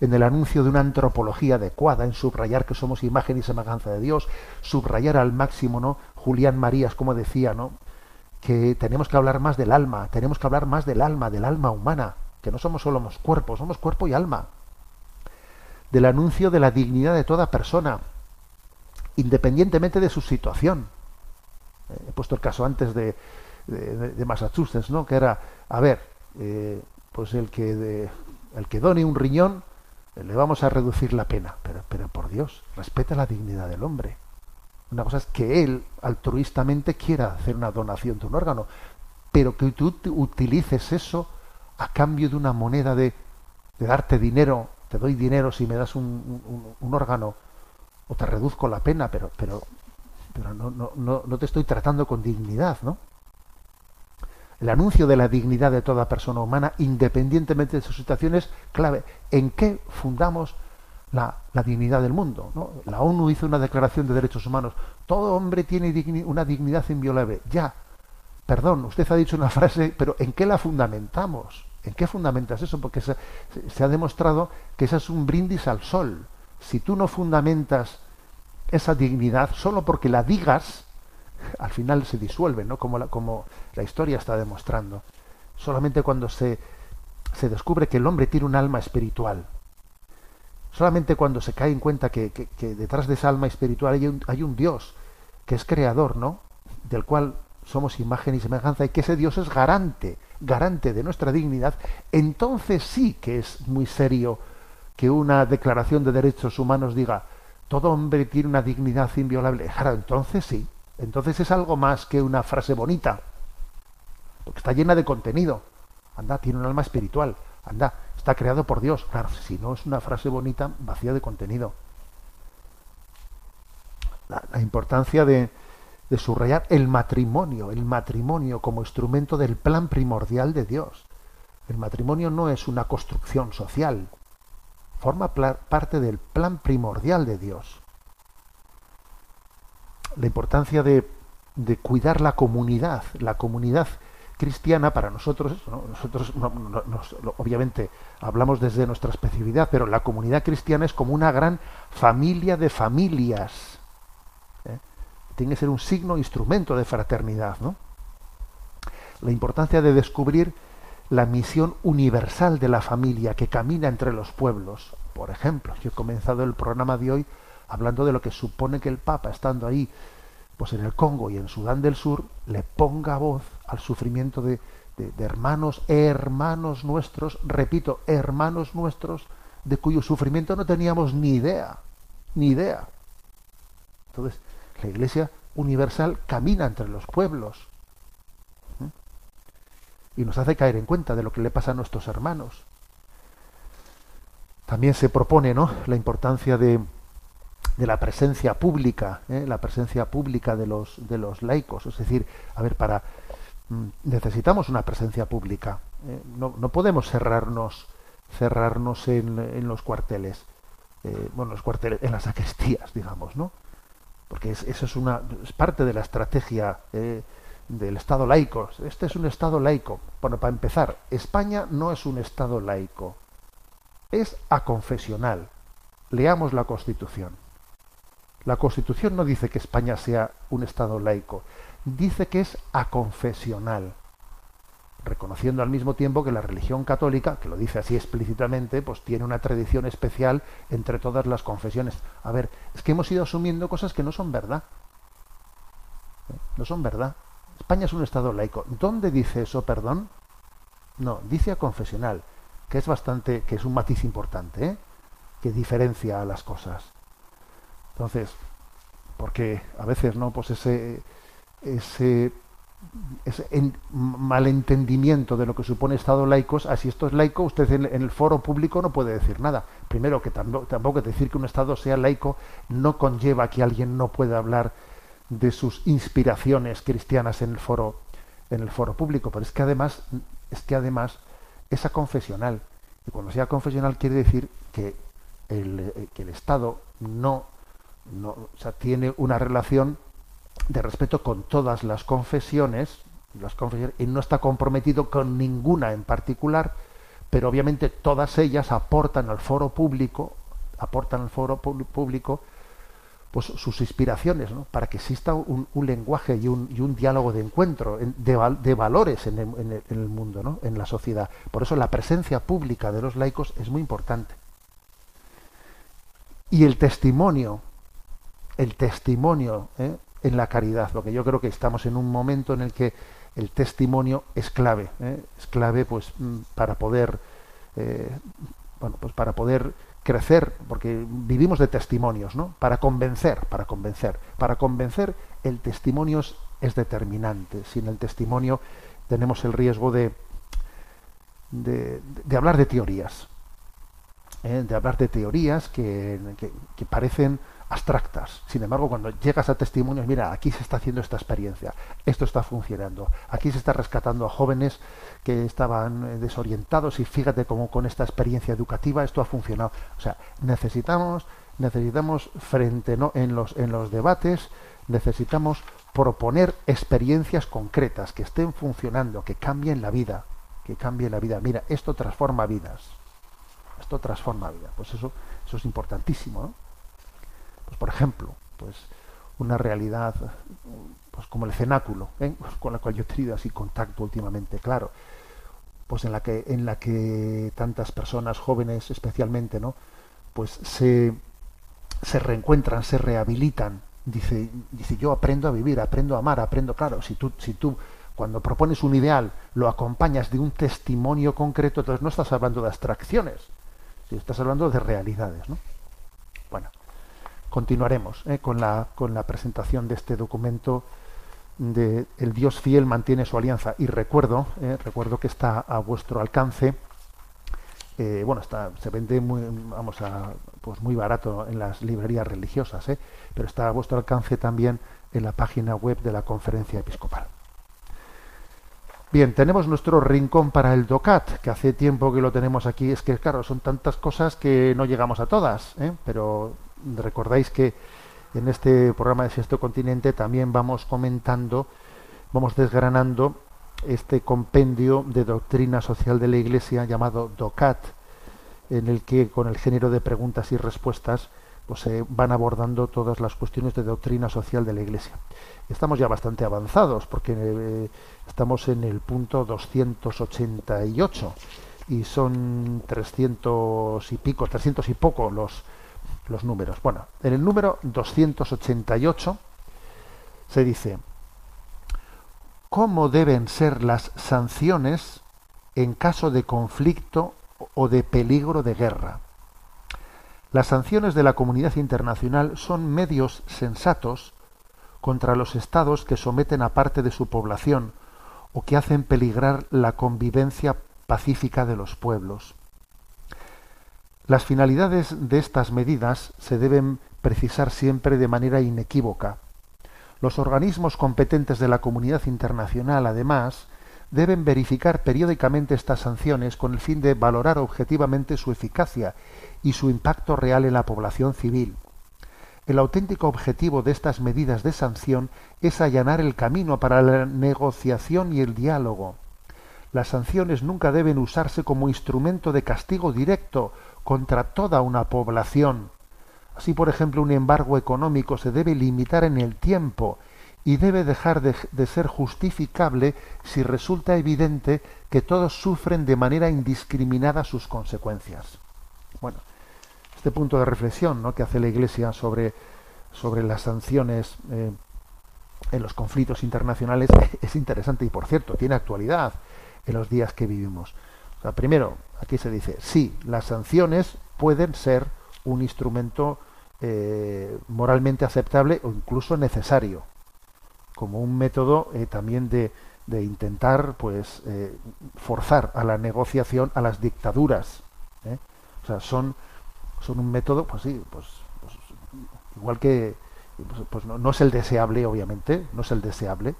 en el anuncio de una antropología adecuada, en subrayar que somos imagen y semejanza de Dios, subrayar al máximo, ¿no? Julián Marías, como decía, ¿no? que tenemos que hablar más del alma, tenemos que hablar más del alma, del alma humana, que no somos solo los cuerpos, somos cuerpo y alma. Del anuncio de la dignidad de toda persona, independientemente de su situación. Eh, He puesto el caso antes de, de- Massachusetts, ¿no? Que era, a ver, eh, pues el que de- el que done un riñón eh, le vamos a reducir la pena, pero, pero por Dios, respeta la dignidad del hombre. Una cosa es que él altruistamente quiera hacer una donación de un órgano, pero que tú utilices eso a cambio de una moneda de, darte dinero, te doy dinero si me das un, órgano o te reduzco la pena, pero, pero, no, no, no, no te estoy tratando con dignidad, ¿no? El anuncio de la dignidad de toda persona humana, independientemente de sus situaciones, clave. ¿En qué fundamos la, la dignidad del mundo? ¿no? La ONU hizo una declaración de derechos humanos. Todo hombre tiene una dignidad inviolable. Ya. Perdón, usted ha dicho una frase, pero ¿en qué la fundamentamos? ¿En qué fundamentas eso? Porque se, ha demostrado que ese es un brindis al sol. Si tú no fundamentas esa dignidad solo porque la digas, al final se disuelve, ¿no? Como la, como la historia está demostrando. Solamente cuando se, se descubre que el hombre tiene un alma espiritual, solamente cuando se cae en cuenta que, que- que detrás de esa alma espiritual hay un, hay un Dios que es creador, ¿no? Del cual somos imagen y semejanza y que ese Dios es garante, garante de nuestra dignidad, entonces sí que es muy serio que una declaración de derechos humanos diga todo hombre tiene una dignidad inviolable. Claro, entonces sí, entonces es algo más que una frase bonita, porque está llena de contenido. Anda, tiene un alma espiritual. Anda, está creado por Dios. Claro, si no es una frase bonita, vacía de contenido. La, la importancia de, de subrayar el matrimonio, el matrimonio como instrumento del plan primordial de Dios. El matrimonio no es una construcción social, forma parte del plan primordial de Dios. La importancia de, de cuidar la comunidad, la comunidad cristiana para nosotros, ¿no? nosotros obviamente hablamos desde nuestra especificidad, pero la comunidad cristiana es como una gran familia de familias. Tiene que ser un signo, instrumento de fraternidad, ¿no? La importancia de descubrir la misión universal de la familia que camina entre los pueblos. Por ejemplo, yo he comenzado el programa de hoy hablando de lo que supone que el Papa, estando ahí, pues en el Congo y en Sudán del Sur, le ponga voz al sufrimiento de, de- de hermanos, hermanos nuestros, repito, hermanos nuestros, de cuyo sufrimiento no teníamos ni idea, ni idea. Entonces, la Iglesia universal camina entre los pueblos y nos hace caer en cuenta de lo que le pasa a nuestros hermanos. También se propone ¿no? la importancia de, de la presencia pública, ¿eh? la presencia pública de los, de los laicos. Es decir, a ver, para mm, necesitamos una presencia pública. ¿eh? No, no podemos cerrarnos, cerrarnos en, en los cuarteles. eh, bueno, los cuarteles, en las sacristías, digamos, ¿no? Porque es, eso es una parte de la estrategia eh, del Estado laico. Este es un Estado laico. Bueno, para empezar, España no es un Estado laico, es aconfesional. Leamos la Constitución. La Constitución no dice que España sea un Estado laico, dice que es aconfesional, reconociendo al mismo tiempo que la religión católica, que lo dice así explícitamente, pues tiene una tradición especial entre todas las confesiones. A ver, es que hemos ido asumiendo cosas que no son verdad. ¿Eh? No son verdad. España es un Estado laico. ¿Dónde dice eso, perdón? No, dice aconfesional, que es bastante, que es un matiz importante, ¿eh? que diferencia a las cosas. Entonces, porque a veces no, pues ese ese, en- malentendimiento de lo que supone Estado laicos, así esto es laico, usted en, en el foro público no puede decir nada. Primero que tampoco, tampoco decir que un Estado sea laico no conlleva que alguien no pueda hablar de sus inspiraciones cristianas en el foro en el foro público, pero es que además es que además es confesional y cuando sea confesional quiere decir que el, eh, que el Estado no, no o sea, tiene una relación de respeto con todas las confesiones, las confesiones y no está comprometido con ninguna en particular, pero obviamente todas ellas aportan al foro público, aportan al foro público pues sus inspiraciones, ¿no? para que exista un, lenguaje y un, y un diálogo de encuentro, en- de, de valores en el mundo, ¿no? en la sociedad. Por eso la presencia pública de los laicos es muy importante. Y el testimonio, el testimonio ¿eh? En la caridad, porque yo creo que estamos en un momento en el que el testimonio es clave, ¿eh? es clave pues mm, para poder, eh, bueno, pues para poder crecer, porque vivimos de testimonios, ¿no? Para convencer, para convencer, para convencer el testimonio es, determinante. Sin el testimonio tenemos el riesgo de, de, hablar de teorías, ¿eh? de hablar de teorías que, que- que parecen abstractas. Sin embargo, cuando llegas a testimonios, mira, aquí se está haciendo esta experiencia, esto está funcionando, aquí se está rescatando a jóvenes que estaban eh, desorientados y fíjate cómo con esta experiencia educativa esto ha funcionado. O sea, necesitamos necesitamos frente no en los en los debates necesitamos proponer experiencias concretas que estén funcionando, que cambien la vida, que cambien la vida. Mira, esto transforma vidas. Esto transforma vidas. Pues eso eso es importantísimo, ¿no? Por ejemplo, pues una realidad pues como el cenáculo, ¿eh? con la cual yo he tenido así contacto últimamente, claro, pues en la que en la que tantas personas jóvenes especialmente, ¿no? Pues se se reencuentran, se rehabilitan. Dice, dice yo aprendo a vivir, aprendo a amar, aprendo, claro, si tú si tú cuando propones un ideal lo acompañas de un testimonio concreto, entonces no estás hablando de abstracciones, estás hablando de realidades, ¿no? Bueno, continuaremos ¿eh? con, la, con la presentación de este documento de El Dios fiel mantiene su alianza. Y recuerdo, ¿eh? recuerdo que está a vuestro alcance. eh, bueno, está, se vende muy, vamos a, pues muy barato en las librerías religiosas, pero está a vuestro alcance también en la página web de la Conferencia Episcopal. Bien, tenemos nuestro rincón para el DOCAT, que hace tiempo que lo tenemos aquí. Es que, claro, son tantas cosas que no llegamos a todas, pero recordáis que en este programa de Sexto Continente también vamos comentando, vamos desgranando este compendio de doctrina social de la Iglesia llamado DOCAT, en el que con el género de preguntas y respuestas pues se van abordando todas las cuestiones de doctrina social de la Iglesia. Estamos ya bastante avanzados porque eh, estamos en el punto 288 y son 300 y pico, 300 y poco los los números. Bueno, en el número 288 se dice cómo deben ser las sanciones en caso de conflicto o de peligro de guerra. Las sanciones de la comunidad internacional son medios sensatos contra los estados que someten a parte de su población o que hacen peligrar la convivencia pacífica de los pueblos. Las finalidades de estas medidas se deben precisar siempre de manera inequívoca. Los organismos competentes de la comunidad internacional, además, deben verificar periódicamente estas sanciones con el fin de valorar objetivamente su eficacia y su impacto real en la población civil. El auténtico objetivo de estas medidas de sanción es allanar el camino para la negociación y el diálogo. Las sanciones nunca deben usarse como instrumento de castigo directo contra toda una población. Así, por ejemplo, un embargo económico se debe limitar en el tiempo y debe dejar de, ser justificable si resulta evidente que todos sufren de manera indiscriminada sus consecuencias. Bueno, este punto de reflexión ¿no? que hace la Iglesia sobre, sobre las sanciones eh, en los conflictos internacionales es interesante y, por cierto, tiene actualidad en los días que vivimos. Primero, aquí se dice, sí, las sanciones pueden ser un instrumento eh, moralmente aceptable o incluso necesario, como un método eh, también de, de, intentar pues eh, forzar a la negociación a las dictaduras. son, son un método, pues sí, pues, pues igual que pues, pues no, no es el deseable, obviamente, no es el deseable,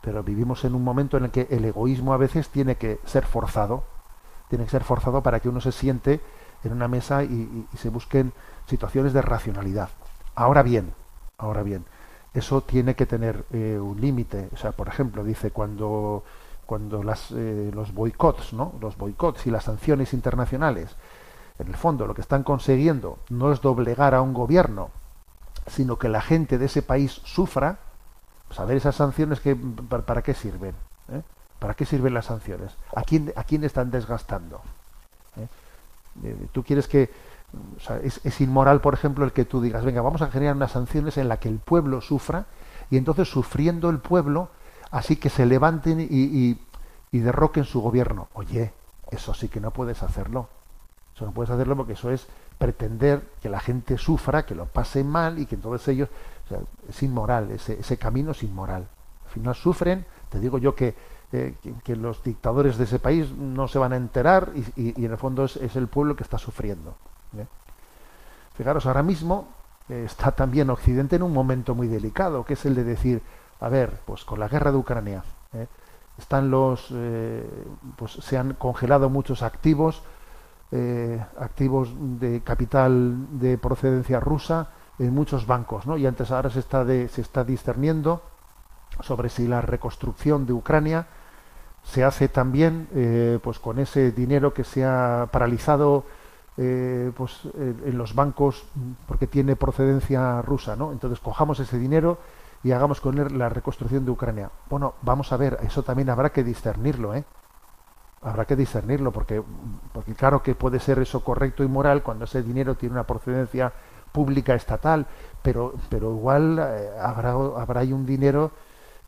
pero vivimos en un momento en el que el egoísmo a veces tiene que ser forzado, tiene que ser forzado para que uno se siente en una mesa y, se busquen situaciones de racionalidad. Ahora bien, ahora bien, eso tiene que tener eh, un límite. O sea, por ejemplo, dice cuando cuando eh, los boicots, ¿no? Los boicots y las sanciones internacionales, en el fondo lo que están consiguiendo no es doblegar a un gobierno, sino que la gente de ese país sufra. Pues a ver esas sanciones para qué sirven, ¿Eh? ¿Para qué sirven las sanciones? ¿A quién a quién están desgastando? ¿Eh? Tú quieres que es, inmoral, por ejemplo, el que tú digas, venga, vamos a generar unas sanciones en las que el pueblo sufra y entonces sufriendo el pueblo, así que se levanten y, y, derroquen su gobierno. Oye, eso sí que no puedes hacerlo. Eso no puedes hacerlo porque eso es pretender que la gente sufra, que lo pase mal y que entonces ellos... Es inmoral, ese, ese camino es inmoral. Al final sufren, te digo yo que que, los dictadores de ese país no se van a enterar y, en el fondo es, es, el pueblo que está sufriendo. ¿eh? Fijaros, ahora mismo eh, está también Occidente en un momento muy delicado, que es el de decir, a ver, pues con la guerra de Ucrania, ¿eh? están los, pues se han congelado muchos activos, activos de capital de procedencia rusa en muchos bancos, ¿no? Y antes ahora se está de, se está discerniendo sobre si la reconstrucción de Ucrania se hace también eh, pues con ese dinero que se ha paralizado eh, pues en los bancos porque tiene procedencia rusa no entonces cojamos ese dinero y hagamos con él la reconstrucción de Ucrania. Bueno vamos a ver eso también habrá que discernirlo eh habrá que discernirlo porque porque claro que puede ser eso correcto y moral cuando ese dinero tiene una procedencia pública estatal pero pero igual eh, habrá habrá ahí un dinero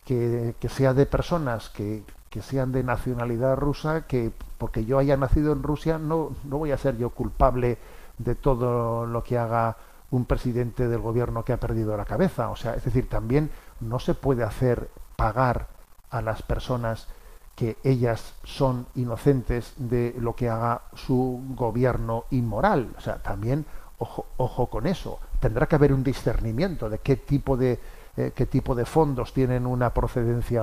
que, que sea de personas que, que sean de nacionalidad rusa, que porque yo haya nacido en Rusia no, no voy a ser yo culpable de todo lo que haga un presidente del gobierno que ha perdido la cabeza. O sea, es decir, también no se puede hacer pagar a las personas que ellas son inocentes de lo que haga su gobierno inmoral. O sea, también ojo, ojo con eso. Tendrá que haber un discernimiento de qué tipo de eh, qué tipo de fondos tienen una procedencia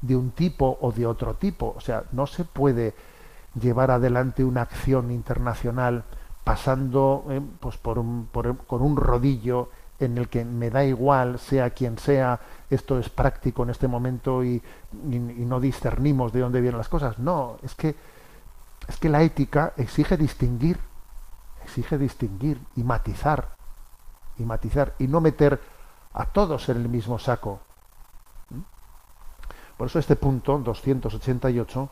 de un tipo o de otro tipo. O sea, no se puede llevar adelante una acción internacional pasando eh, pues por un, por, con un rodillo en el que me da igual, sea quien sea, esto es práctico en este momento y, y, no discernimos de dónde vienen las cosas. No, es que, es que la ética exige distinguir, exige distinguir y matizar, y matizar, y no meter a todos en el mismo saco. Por eso este punto 288,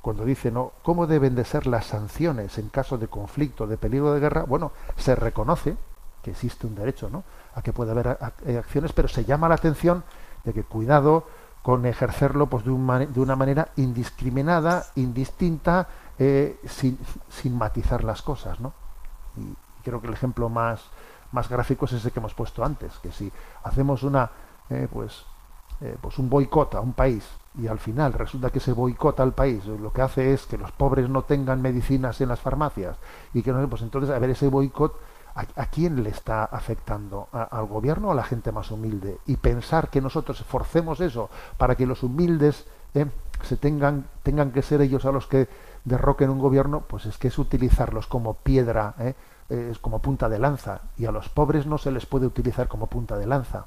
cuando dice, ¿no? ¿Cómo deben de ser las sanciones en caso de conflicto, de peligro de guerra? Bueno, se reconoce que existe un derecho, ¿no? A que puede haber eh, acciones, pero se llama la atención de que cuidado con ejercerlo pues de, un de una manera indiscriminada, indistinta, eh, sin, sin, matizar las cosas, ¿no? Y creo que el ejemplo más, más gráfico es ese que hemos puesto antes, que si hacemos una, eh, pues, eh, pues un boicot a un país y al final resulta que ese boicot al país lo que hace es que los pobres no tengan medicinas en las farmacias y que no pues entonces a ver ese boicot a, quién le está afectando ¿A, al gobierno o a la gente más humilde y pensar que nosotros forcemos eso para que los humildes ¿eh? se tengan, tengan que ser ellos a los que derroquen un gobierno, pues es que es utilizarlos como piedra, ¿eh? es como punta de lanza, y a los pobres no se les puede utilizar como punta de lanza.